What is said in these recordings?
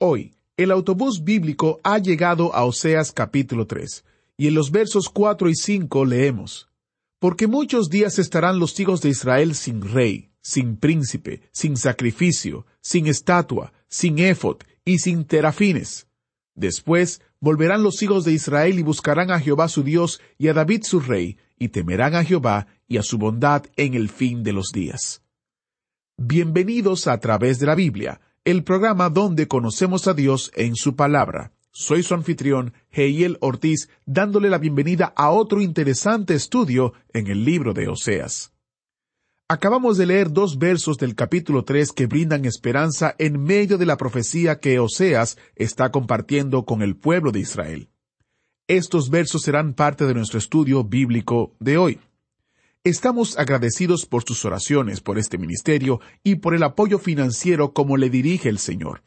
Hoy, el autobús bíblico ha llegado a Oseas capítulo 3, y en los versos 4 y 5 leemos, Porque muchos días estarán los hijos de Israel sin rey, sin príncipe, sin sacrificio, sin estatua, sin éfod y sin terafines. Después volverán los hijos de Israel y buscarán a Jehová su Dios y a David su rey, y temerán a Jehová y a su bondad en el fin de los días. Bienvenidos a través de la Biblia el programa donde conocemos a Dios en su palabra. Soy su anfitrión, Heiel Ortiz, dándole la bienvenida a otro interesante estudio en el libro de Oseas. Acabamos de leer dos versos del capítulo 3 que brindan esperanza en medio de la profecía que Oseas está compartiendo con el pueblo de Israel. Estos versos serán parte de nuestro estudio bíblico de hoy. Estamos agradecidos por sus oraciones por este ministerio y por el apoyo financiero como le dirige el Señor.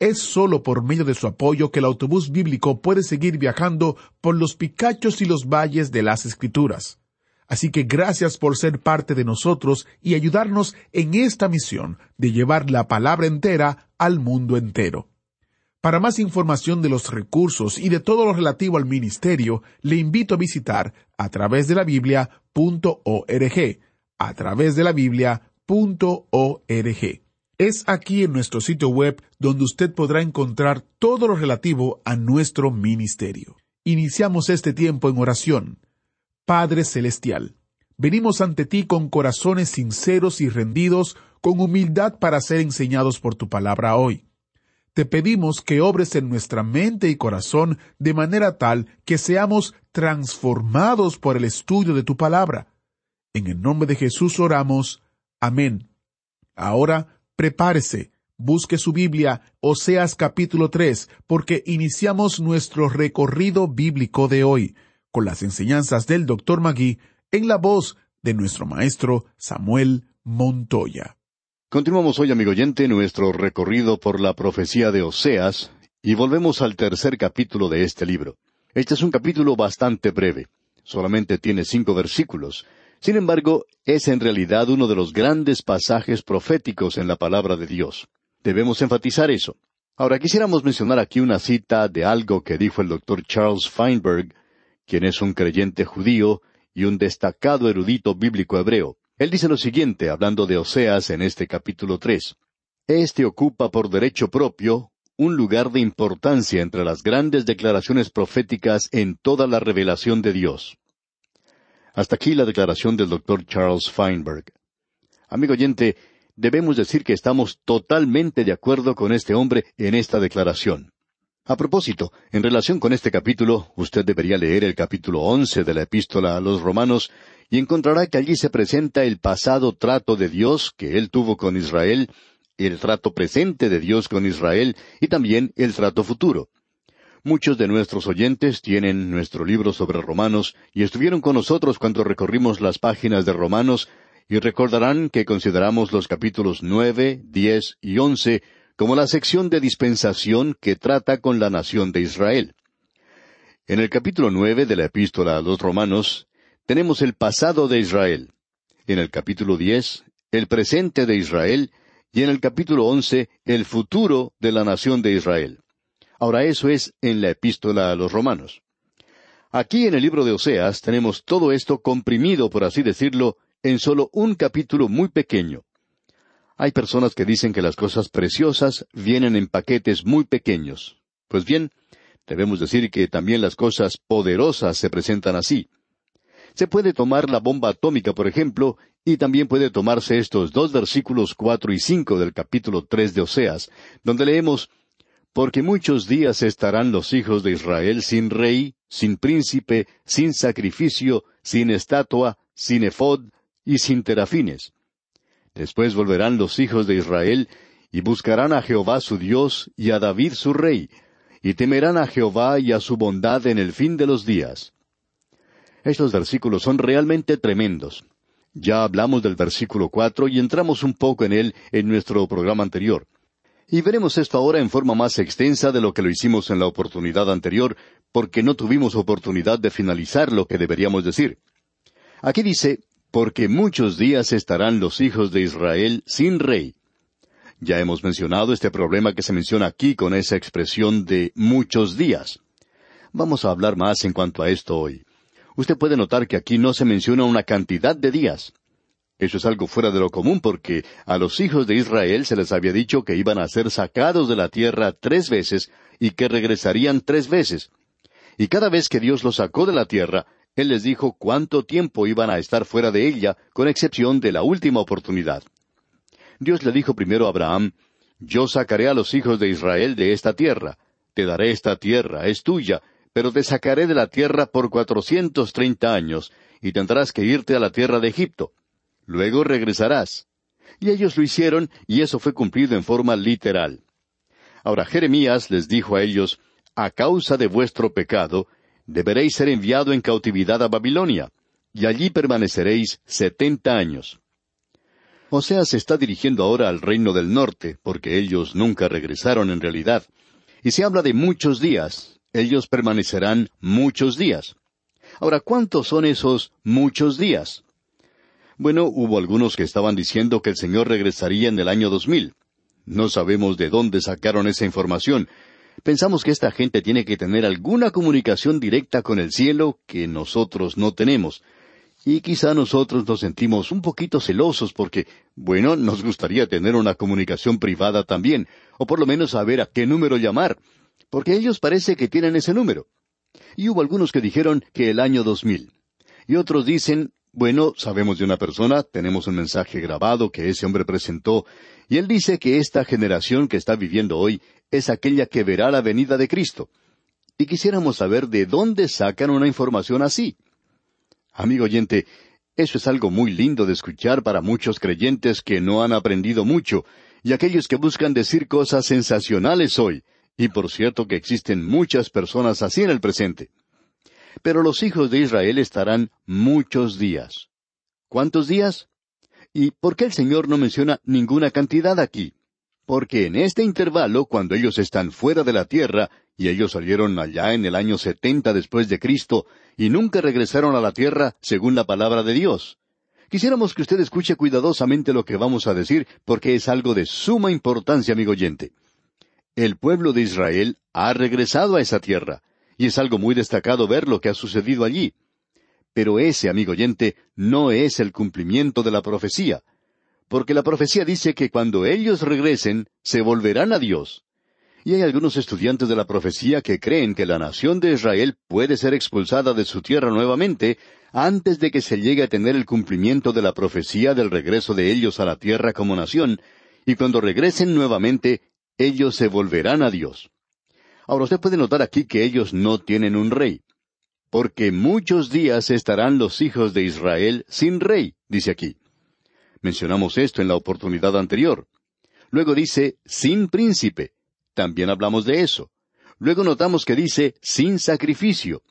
Es solo por medio de su apoyo que el autobús bíblico puede seguir viajando por los picachos y los valles de las Escrituras. Así que gracias por ser parte de nosotros y ayudarnos en esta misión de llevar la palabra entera al mundo entero. Para más información de los recursos y de todo lo relativo al ministerio, le invito a visitar a través de la Biblia Biblia.org, a través de la Biblia.org. Es aquí en nuestro sitio web donde usted podrá encontrar todo lo relativo a nuestro ministerio. Iniciamos este tiempo en oración. Padre Celestial, venimos ante ti con corazones sinceros y rendidos, con humildad para ser enseñados por tu palabra hoy. Te pedimos que obres en nuestra mente y corazón de manera tal que seamos transformados por el estudio de tu palabra. En el nombre de Jesús oramos. Amén. Ahora, prepárese, busque su Biblia, Oseas capítulo 3, porque iniciamos nuestro recorrido bíblico de hoy, con las enseñanzas del Dr. Magui, en la voz de nuestro maestro Samuel Montoya. Continuamos hoy, amigo oyente, nuestro recorrido por la profecía de Oseas, y volvemos al tercer capítulo de este libro. Este es un capítulo bastante breve. Solamente tiene cinco versículos. Sin embargo, es en realidad uno de los grandes pasajes proféticos en la palabra de Dios. Debemos enfatizar eso. Ahora quisiéramos mencionar aquí una cita de algo que dijo el doctor Charles Feinberg, quien es un creyente judío y un destacado erudito bíblico hebreo. Él dice lo siguiente, hablando de Oseas en este capítulo tres. Este ocupa por derecho propio un lugar de importancia entre las grandes declaraciones proféticas en toda la revelación de Dios. Hasta aquí la declaración del doctor Charles Feinberg. Amigo oyente, debemos decir que estamos totalmente de acuerdo con este hombre en esta declaración. A propósito, en relación con este capítulo, usted debería leer el capítulo once de la epístola a los romanos y encontrará que allí se presenta el pasado trato de Dios que él tuvo con Israel el trato presente de Dios con Israel y también el trato futuro. Muchos de nuestros oyentes tienen nuestro libro sobre Romanos y estuvieron con nosotros cuando recorrimos las páginas de Romanos y recordarán que consideramos los capítulos nueve, diez y once como la sección de dispensación que trata con la nación de Israel. En el capítulo nueve de la epístola a los Romanos tenemos el pasado de Israel. En el capítulo diez, el presente de Israel y en el capítulo once el futuro de la nación de Israel. Ahora eso es en la epístola a los romanos. Aquí en el libro de Oseas tenemos todo esto comprimido, por así decirlo, en solo un capítulo muy pequeño. Hay personas que dicen que las cosas preciosas vienen en paquetes muy pequeños. Pues bien, debemos decir que también las cosas poderosas se presentan así. Se puede tomar la bomba atómica, por ejemplo, y también puede tomarse estos dos versículos cuatro y cinco del capítulo tres de Oseas, donde leemos Porque muchos días estarán los hijos de Israel sin rey, sin príncipe, sin sacrificio, sin estatua, sin efod y sin terafines. Después volverán los hijos de Israel, y buscarán a Jehová su Dios y a David su rey, y temerán a Jehová y a su bondad en el fin de los días. Estos versículos son realmente tremendos. Ya hablamos del versículo cuatro y entramos un poco en él en nuestro programa anterior. Y veremos esto ahora en forma más extensa de lo que lo hicimos en la oportunidad anterior, porque no tuvimos oportunidad de finalizar lo que deberíamos decir. Aquí dice, porque muchos días estarán los hijos de Israel sin rey. Ya hemos mencionado este problema que se menciona aquí con esa expresión de muchos días. Vamos a hablar más en cuanto a esto hoy. Usted puede notar que aquí no se menciona una cantidad de días. Eso es algo fuera de lo común porque a los hijos de Israel se les había dicho que iban a ser sacados de la tierra tres veces y que regresarían tres veces. Y cada vez que Dios los sacó de la tierra, Él les dijo cuánto tiempo iban a estar fuera de ella, con excepción de la última oportunidad. Dios le dijo primero a Abraham, Yo sacaré a los hijos de Israel de esta tierra, te daré esta tierra, es tuya, pero te sacaré de la tierra por cuatrocientos treinta años, y tendrás que irte a la tierra de Egipto. Luego regresarás. Y ellos lo hicieron, y eso fue cumplido en forma literal. Ahora Jeremías les dijo a ellos, A causa de vuestro pecado, deberéis ser enviado en cautividad a Babilonia, y allí permaneceréis setenta años. O sea, se está dirigiendo ahora al reino del norte, porque ellos nunca regresaron en realidad. Y se habla de muchos días, ellos permanecerán muchos días. Ahora, ¿cuántos son esos muchos días? Bueno, hubo algunos que estaban diciendo que el Señor regresaría en el año dos mil. No sabemos de dónde sacaron esa información. Pensamos que esta gente tiene que tener alguna comunicación directa con el cielo que nosotros no tenemos. Y quizá nosotros nos sentimos un poquito celosos porque, bueno, nos gustaría tener una comunicación privada también, o por lo menos saber a qué número llamar, porque ellos parece que tienen ese número. Y hubo algunos que dijeron que el año dos mil. Y otros dicen bueno, sabemos de una persona, tenemos un mensaje grabado que ese hombre presentó, y él dice que esta generación que está viviendo hoy es aquella que verá la venida de Cristo. Y quisiéramos saber de dónde sacan una información así. Amigo oyente, eso es algo muy lindo de escuchar para muchos creyentes que no han aprendido mucho, y aquellos que buscan decir cosas sensacionales hoy, y por cierto que existen muchas personas así en el presente. Pero los hijos de Israel estarán muchos días. ¿Cuántos días? ¿Y por qué el Señor no menciona ninguna cantidad aquí? Porque en este intervalo, cuando ellos están fuera de la tierra, y ellos salieron allá en el año setenta después de Cristo, y nunca regresaron a la tierra según la palabra de Dios. Quisiéramos que usted escuche cuidadosamente lo que vamos a decir, porque es algo de suma importancia, amigo oyente. El pueblo de Israel ha regresado a esa tierra, y es algo muy destacado ver lo que ha sucedido allí. Pero ese, amigo oyente, no es el cumplimiento de la profecía, porque la profecía dice que cuando ellos regresen, se volverán a Dios. Y hay algunos estudiantes de la profecía que creen que la nación de Israel puede ser expulsada de su tierra nuevamente antes de que se llegue a tener el cumplimiento de la profecía del regreso de ellos a la tierra como nación, y cuando regresen nuevamente, ellos se volverán a Dios. Ahora usted puede notar aquí que ellos no tienen un rey. Porque muchos días estarán los hijos de Israel sin rey, dice aquí. Mencionamos esto en la oportunidad anterior. Luego dice sin príncipe. También hablamos de eso. Luego notamos que dice sin sacrificio.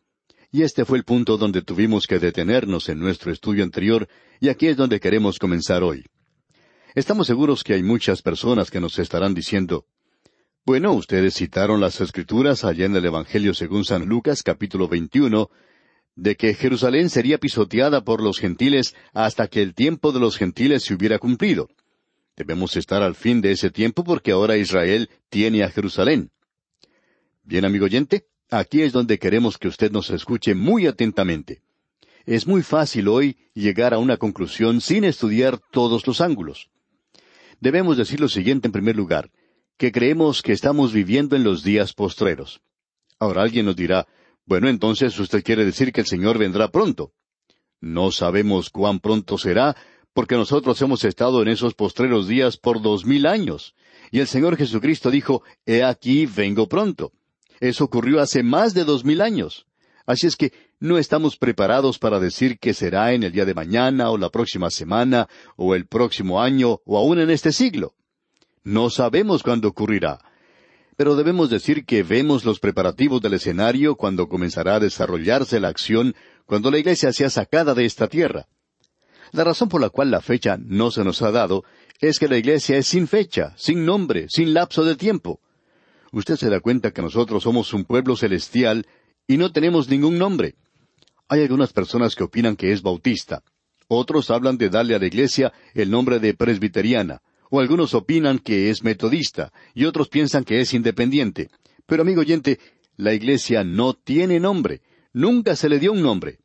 Y este fue el punto donde tuvimos que detenernos en nuestro estudio anterior, y aquí es donde queremos comenzar hoy. Estamos seguros que hay muchas personas que nos estarán diciendo, bueno, ustedes citaron las escrituras allá en el Evangelio según San Lucas capítulo 21, de que Jerusalén sería pisoteada por los gentiles hasta que el tiempo de los gentiles se hubiera cumplido. Debemos estar al fin de ese tiempo porque ahora Israel tiene a Jerusalén. Bien, amigo oyente, aquí es donde queremos que usted nos escuche muy atentamente. Es muy fácil hoy llegar a una conclusión sin estudiar todos los ángulos. Debemos decir lo siguiente en primer lugar que creemos que estamos viviendo en los días postreros. Ahora alguien nos dirá, bueno, entonces usted quiere decir que el Señor vendrá pronto. No sabemos cuán pronto será, porque nosotros hemos estado en esos postreros días por dos mil años. Y el Señor Jesucristo dijo, He aquí, vengo pronto. Eso ocurrió hace más de dos mil años. Así es que no estamos preparados para decir que será en el día de mañana o la próxima semana o el próximo año o aún en este siglo. No sabemos cuándo ocurrirá. Pero debemos decir que vemos los preparativos del escenario cuando comenzará a desarrollarse la acción cuando la iglesia sea sacada de esta tierra. La razón por la cual la fecha no se nos ha dado es que la iglesia es sin fecha, sin nombre, sin lapso de tiempo. Usted se da cuenta que nosotros somos un pueblo celestial y no tenemos ningún nombre. Hay algunas personas que opinan que es bautista. Otros hablan de darle a la iglesia el nombre de presbiteriana. O algunos opinan que es metodista y otros piensan que es independiente. Pero amigo oyente, la iglesia no tiene nombre. Nunca se le dio un nombre.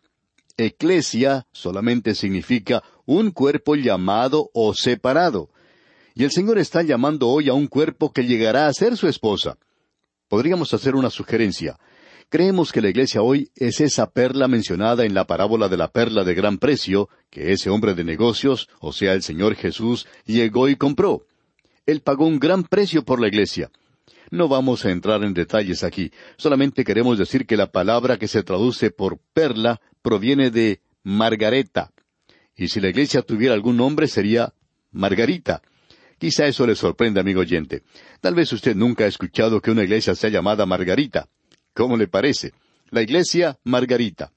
Eclesia solamente significa un cuerpo llamado o separado. Y el Señor está llamando hoy a un cuerpo que llegará a ser su esposa. Podríamos hacer una sugerencia. Creemos que la iglesia hoy es esa perla mencionada en la parábola de la perla de gran precio, que ese hombre de negocios, o sea, el Señor Jesús, llegó y compró. Él pagó un gran precio por la iglesia. No vamos a entrar en detalles aquí, solamente queremos decir que la palabra que se traduce por perla proviene de Margareta. Y si la iglesia tuviera algún nombre sería Margarita. Quizá eso le sorprenda, amigo oyente. Tal vez usted nunca ha escuchado que una iglesia sea llamada Margarita. ¿Cómo le parece? La iglesia Margarita.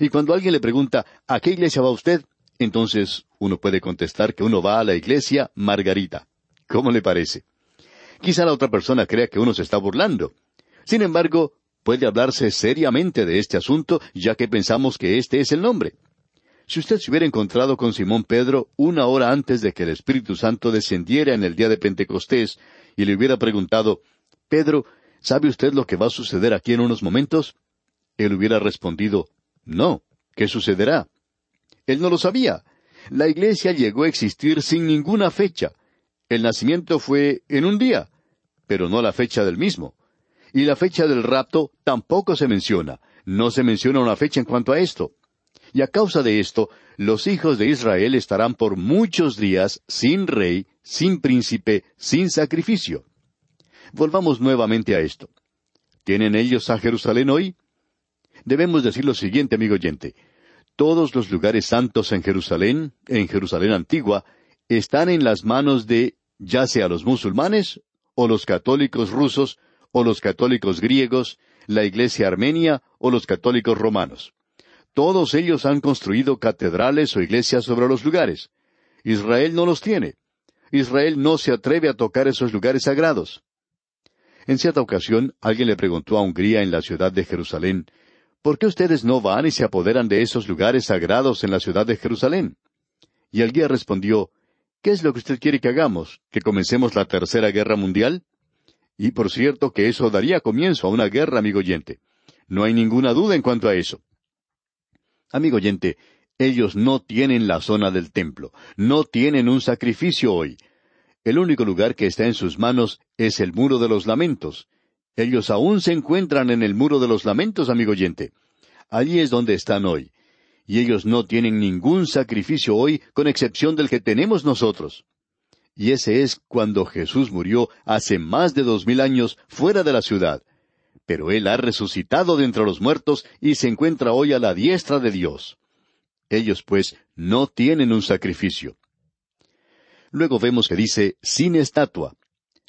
Y cuando alguien le pregunta, ¿a qué iglesia va usted? Entonces uno puede contestar que uno va a la iglesia Margarita. ¿Cómo le parece? Quizá la otra persona crea que uno se está burlando. Sin embargo, puede hablarse seriamente de este asunto, ya que pensamos que este es el nombre. Si usted se hubiera encontrado con Simón Pedro una hora antes de que el Espíritu Santo descendiera en el día de Pentecostés y le hubiera preguntado, Pedro, ¿sabe usted lo que va a suceder aquí en unos momentos? Él hubiera respondido, No, ¿qué sucederá? Él no lo sabía. La iglesia llegó a existir sin ninguna fecha. El nacimiento fue en un día, pero no la fecha del mismo. Y la fecha del rapto tampoco se menciona. No se menciona una fecha en cuanto a esto. Y a causa de esto, los hijos de Israel estarán por muchos días sin rey, sin príncipe, sin sacrificio. Volvamos nuevamente a esto. ¿Tienen ellos a Jerusalén hoy? Debemos decir lo siguiente, amigo oyente. Todos los lugares santos en Jerusalén, en Jerusalén antigua, están en las manos de ya sea los musulmanes, o los católicos rusos, o los católicos griegos, la Iglesia armenia o los católicos romanos. Todos ellos han construido catedrales o iglesias sobre los lugares. Israel no los tiene. Israel no se atreve a tocar esos lugares sagrados. En cierta ocasión, alguien le preguntó a Hungría en la ciudad de Jerusalén, ¿por qué ustedes no van y se apoderan de esos lugares sagrados en la ciudad de Jerusalén? Y el guía respondió, ¿Qué es lo que usted quiere que hagamos? ¿Que comencemos la tercera guerra mundial? Y por cierto que eso daría comienzo a una guerra, amigo oyente. No hay ninguna duda en cuanto a eso. Amigo oyente, ellos no tienen la zona del templo, no tienen un sacrificio hoy. El único lugar que está en sus manos es el muro de los lamentos. Ellos aún se encuentran en el muro de los lamentos, amigo oyente. Allí es donde están hoy y ellos no tienen ningún sacrificio hoy con excepción del que tenemos nosotros. Y ese es cuando Jesús murió hace más de dos mil años fuera de la ciudad. Pero Él ha resucitado de entre los muertos y se encuentra hoy a la diestra de Dios. Ellos, pues, no tienen un sacrificio. Luego vemos que dice sin estatua.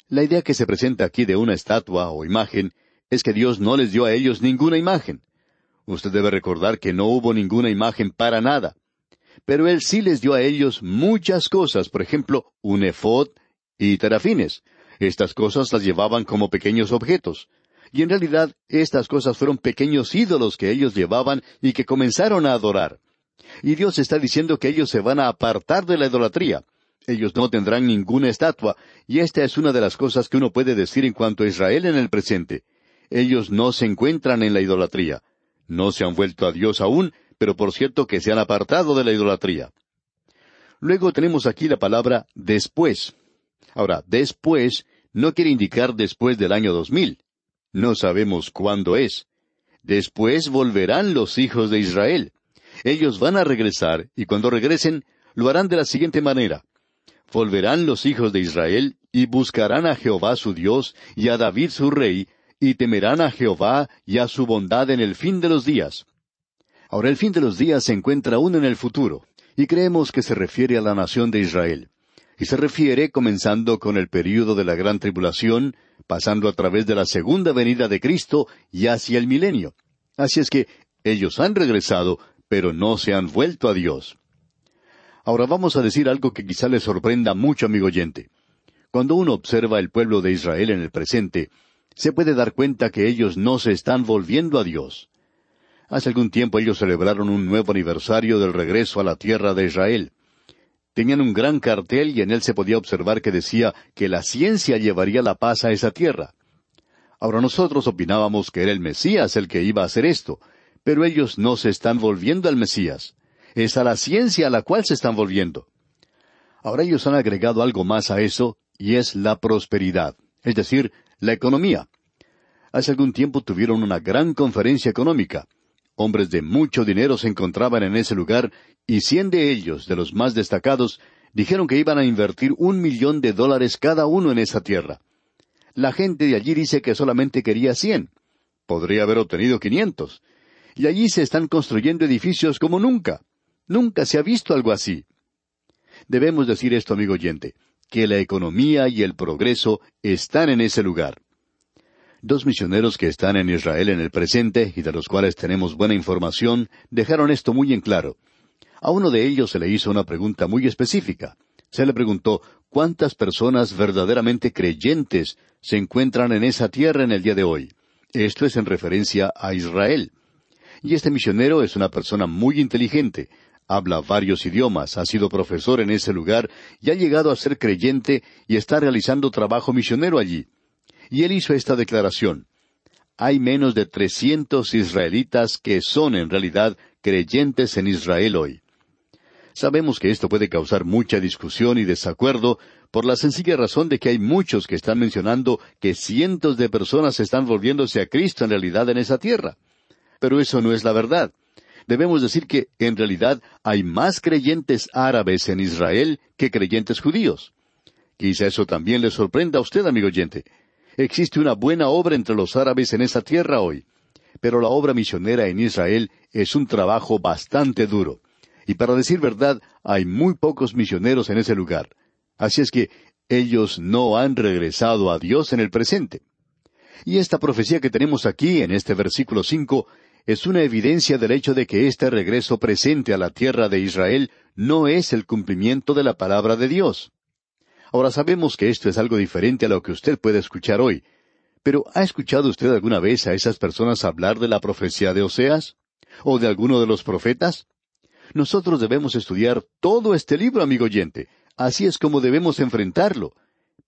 La idea que se presenta aquí de una estatua o imagen es que Dios no les dio a ellos ninguna imagen. Usted debe recordar que no hubo ninguna imagen para nada. Pero Él sí les dio a ellos muchas cosas, por ejemplo, un efod y terafines. Estas cosas las llevaban como pequeños objetos. Y en realidad estas cosas fueron pequeños ídolos que ellos llevaban y que comenzaron a adorar. Y Dios está diciendo que ellos se van a apartar de la idolatría. Ellos no tendrán ninguna estatua, y esta es una de las cosas que uno puede decir en cuanto a Israel en el presente. Ellos no se encuentran en la idolatría. No se han vuelto a Dios aún, pero por cierto que se han apartado de la idolatría. Luego tenemos aquí la palabra después. Ahora, después no quiere indicar después del año 2000. No sabemos cuándo es. Después volverán los hijos de Israel. Ellos van a regresar y cuando regresen lo harán de la siguiente manera. Volverán los hijos de Israel y buscarán a Jehová su Dios y a David su rey y temerán a Jehová y a su bondad en el fin de los días. Ahora el fin de los días se encuentra aún en el futuro, y creemos que se refiere a la nación de Israel. y se refiere comenzando con el período de la gran tribulación, pasando a través de la segunda venida de Cristo y hacia el milenio. Así es que ellos han regresado, pero no se han vuelto a Dios. Ahora vamos a decir algo que quizá le sorprenda mucho, amigo oyente. Cuando uno observa el pueblo de Israel en el presente, se puede dar cuenta que ellos no se están volviendo a Dios. Hace algún tiempo ellos celebraron un nuevo aniversario del regreso a la tierra de Israel. Tenían un gran cartel y en él se podía observar que decía que la ciencia llevaría la paz a esa tierra. Ahora nosotros opinábamos que era el Mesías el que iba a hacer esto, pero ellos no se están volviendo al Mesías. Es a la ciencia a la cual se están volviendo. Ahora ellos han agregado algo más a eso, y es la prosperidad, es decir, la economía. Hace algún tiempo tuvieron una gran conferencia económica. Hombres de mucho dinero se encontraban en ese lugar y cien de ellos, de los más destacados, dijeron que iban a invertir un millón de dólares cada uno en esa tierra. La gente de allí dice que solamente quería cien. Podría haber obtenido quinientos. Y allí se están construyendo edificios como nunca. Nunca se ha visto algo así. Debemos decir esto, amigo oyente, que la economía y el progreso están en ese lugar. Dos misioneros que están en Israel en el presente y de los cuales tenemos buena información dejaron esto muy en claro. A uno de ellos se le hizo una pregunta muy específica. Se le preguntó cuántas personas verdaderamente creyentes se encuentran en esa tierra en el día de hoy. Esto es en referencia a Israel. Y este misionero es una persona muy inteligente, habla varios idiomas, ha sido profesor en ese lugar y ha llegado a ser creyente y está realizando trabajo misionero allí. Y él hizo esta declaración. Hay menos de trescientos israelitas que son en realidad creyentes en Israel hoy. Sabemos que esto puede causar mucha discusión y desacuerdo por la sencilla razón de que hay muchos que están mencionando que cientos de personas están volviéndose a Cristo en realidad en esa tierra. Pero eso no es la verdad. Debemos decir que en realidad hay más creyentes árabes en Israel que creyentes judíos. Quizá eso también le sorprenda a usted, amigo oyente. Existe una buena obra entre los árabes en esa tierra hoy, pero la obra misionera en Israel es un trabajo bastante duro. Y para decir verdad, hay muy pocos misioneros en ese lugar. Así es que ellos no han regresado a Dios en el presente. Y esta profecía que tenemos aquí en este versículo cinco es una evidencia del hecho de que este regreso presente a la tierra de Israel no es el cumplimiento de la palabra de Dios. Ahora sabemos que esto es algo diferente a lo que usted puede escuchar hoy. Pero ¿ha escuchado usted alguna vez a esas personas hablar de la profecía de Oseas? ¿O de alguno de los profetas? Nosotros debemos estudiar todo este libro, amigo oyente. Así es como debemos enfrentarlo.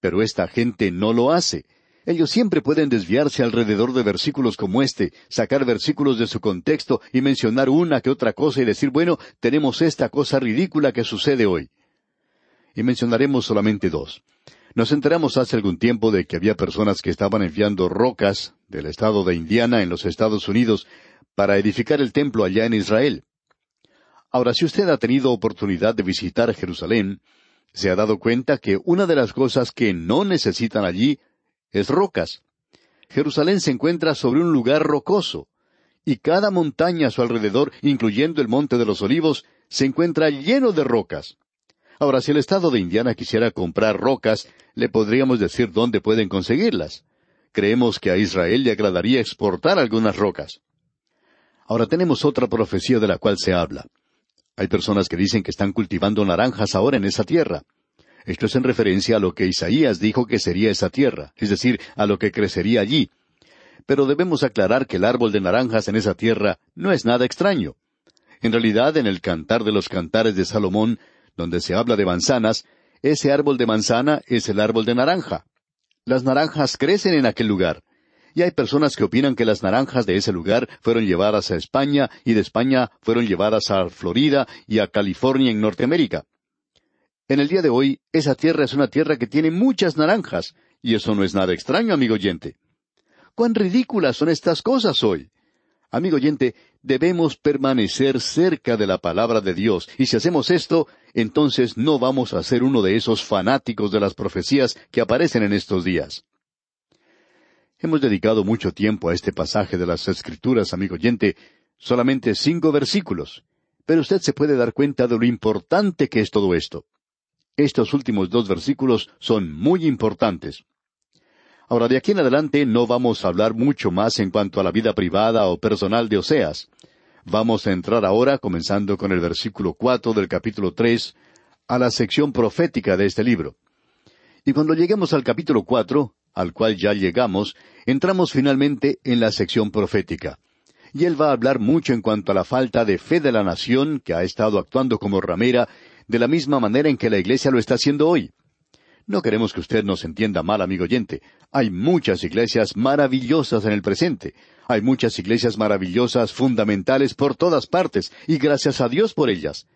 Pero esta gente no lo hace. Ellos siempre pueden desviarse alrededor de versículos como este, sacar versículos de su contexto y mencionar una que otra cosa y decir, bueno, tenemos esta cosa ridícula que sucede hoy y mencionaremos solamente dos. Nos enteramos hace algún tiempo de que había personas que estaban enviando rocas del estado de Indiana en los Estados Unidos para edificar el templo allá en Israel. Ahora, si usted ha tenido oportunidad de visitar Jerusalén, se ha dado cuenta que una de las cosas que no necesitan allí es rocas. Jerusalén se encuentra sobre un lugar rocoso, y cada montaña a su alrededor, incluyendo el Monte de los Olivos, se encuentra lleno de rocas. Ahora, si el estado de Indiana quisiera comprar rocas, le podríamos decir dónde pueden conseguirlas. Creemos que a Israel le agradaría exportar algunas rocas. Ahora tenemos otra profecía de la cual se habla. Hay personas que dicen que están cultivando naranjas ahora en esa tierra. Esto es en referencia a lo que Isaías dijo que sería esa tierra, es decir, a lo que crecería allí. Pero debemos aclarar que el árbol de naranjas en esa tierra no es nada extraño. En realidad, en el Cantar de los Cantares de Salomón donde se habla de manzanas, ese árbol de manzana es el árbol de naranja. Las naranjas crecen en aquel lugar. Y hay personas que opinan que las naranjas de ese lugar fueron llevadas a España y de España fueron llevadas a Florida y a California en Norteamérica. En el día de hoy, esa tierra es una tierra que tiene muchas naranjas, y eso no es nada extraño, amigo oyente. ¿Cuán ridículas son estas cosas hoy? Amigo oyente, debemos permanecer cerca de la palabra de Dios, y si hacemos esto, entonces no vamos a ser uno de esos fanáticos de las profecías que aparecen en estos días. Hemos dedicado mucho tiempo a este pasaje de las Escrituras, amigo oyente, solamente cinco versículos, pero usted se puede dar cuenta de lo importante que es todo esto. Estos últimos dos versículos son muy importantes. Ahora, de aquí en adelante no vamos a hablar mucho más en cuanto a la vida privada o personal de Oseas. Vamos a entrar ahora, comenzando con el versículo cuatro del capítulo tres, a la sección profética de este libro. Y cuando lleguemos al capítulo cuatro, al cual ya llegamos, entramos finalmente en la sección profética. Y él va a hablar mucho en cuanto a la falta de fe de la nación, que ha estado actuando como ramera, de la misma manera en que la Iglesia lo está haciendo hoy. No queremos que usted nos entienda mal, amigo oyente. Hay muchas iglesias maravillosas en el presente. Hay muchas iglesias maravillosas, fundamentales por todas partes, y gracias a Dios por ellas.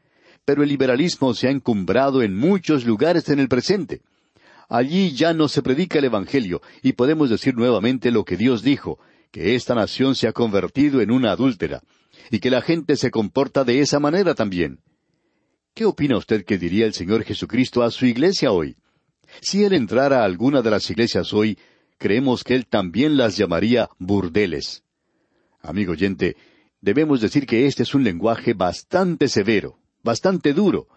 Pero el liberalismo se ha encumbrado en muchos lugares en el presente. Allí ya no se predica el Evangelio, y podemos decir nuevamente lo que Dios dijo, que esta nación se ha convertido en una adúltera, y que la gente se comporta de esa manera también. ¿Qué opina usted que diría el Señor Jesucristo a su iglesia hoy? Si Él entrara a alguna de las iglesias hoy, creemos que Él también las llamaría burdeles. Amigo oyente, debemos decir que este es un lenguaje bastante severo, bastante duro,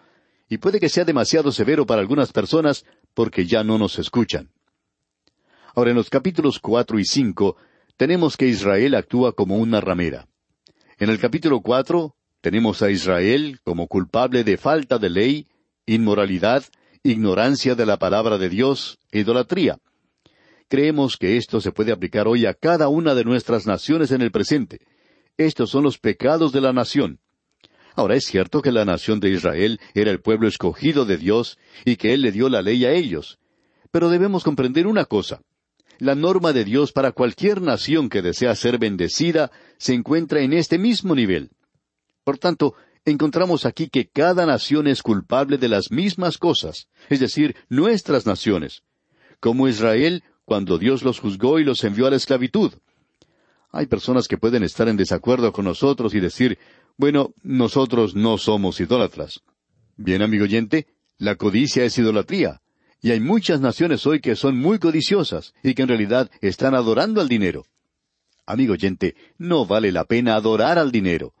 y puede que sea demasiado severo para algunas personas porque ya no nos escuchan. Ahora, en los capítulos cuatro y cinco tenemos que Israel actúa como una ramera. En el capítulo cuatro tenemos a Israel como culpable de falta de ley, inmoralidad, ignorancia de la palabra de Dios, idolatría. Creemos que esto se puede aplicar hoy a cada una de nuestras naciones en el presente. Estos son los pecados de la nación. Ahora es cierto que la nación de Israel era el pueblo escogido de Dios y que Él le dio la ley a ellos. Pero debemos comprender una cosa. La norma de Dios para cualquier nación que desea ser bendecida se encuentra en este mismo nivel. Por tanto, encontramos aquí que cada nación es culpable de las mismas cosas, es decir, nuestras naciones. Como Israel, cuando Dios los juzgó y los envió a la esclavitud. Hay personas que pueden estar en desacuerdo con nosotros y decir, bueno, nosotros no somos idólatras. Bien, amigo oyente, la codicia es idolatría. Y hay muchas naciones hoy que son muy codiciosas y que en realidad están adorando al dinero. Amigo oyente, no vale la pena adorar al dinero.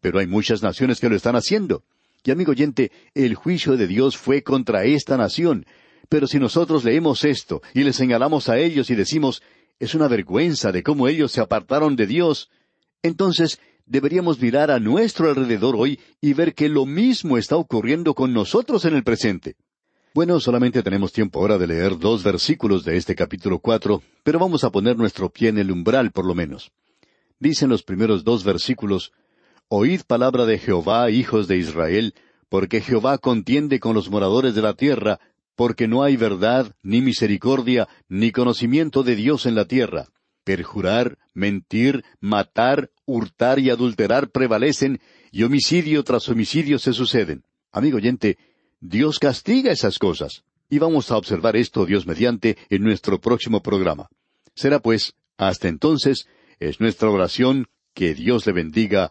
Pero hay muchas naciones que lo están haciendo. Y amigo oyente, el juicio de Dios fue contra esta nación. Pero si nosotros leemos esto y le señalamos a ellos y decimos, es una vergüenza de cómo ellos se apartaron de Dios, entonces deberíamos mirar a nuestro alrededor hoy y ver que lo mismo está ocurriendo con nosotros en el presente. Bueno, solamente tenemos tiempo ahora de leer dos versículos de este capítulo cuatro, pero vamos a poner nuestro pie en el umbral por lo menos. Dicen los primeros dos versículos, Oíd palabra de Jehová, hijos de Israel, porque Jehová contiende con los moradores de la tierra, porque no hay verdad, ni misericordia, ni conocimiento de Dios en la tierra perjurar, mentir, matar, hurtar y adulterar prevalecen, y homicidio tras homicidio se suceden. Amigo oyente, Dios castiga esas cosas. Y vamos a observar esto, Dios mediante, en nuestro próximo programa. Será pues, hasta entonces, es nuestra oración que Dios le bendiga